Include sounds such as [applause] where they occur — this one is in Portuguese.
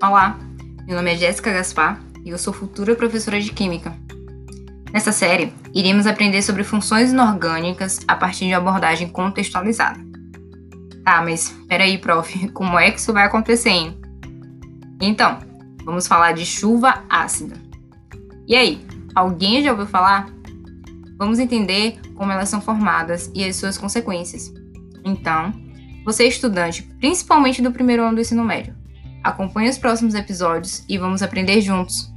Olá, meu nome é Jéssica Gaspar e eu sou futura professora de Química. Nessa série, iremos aprender sobre funções inorgânicas a partir de uma abordagem contextualizada. Tá, mas peraí, prof, [laughs] como é que isso vai acontecer, hein? Então, vamos falar de chuva ácida. E aí, alguém já ouviu falar? Vamos entender como elas são formadas e as suas consequências. Então, você é estudante, principalmente do primeiro ano do ensino médio. Acompanhe os próximos episódios e vamos aprender juntos.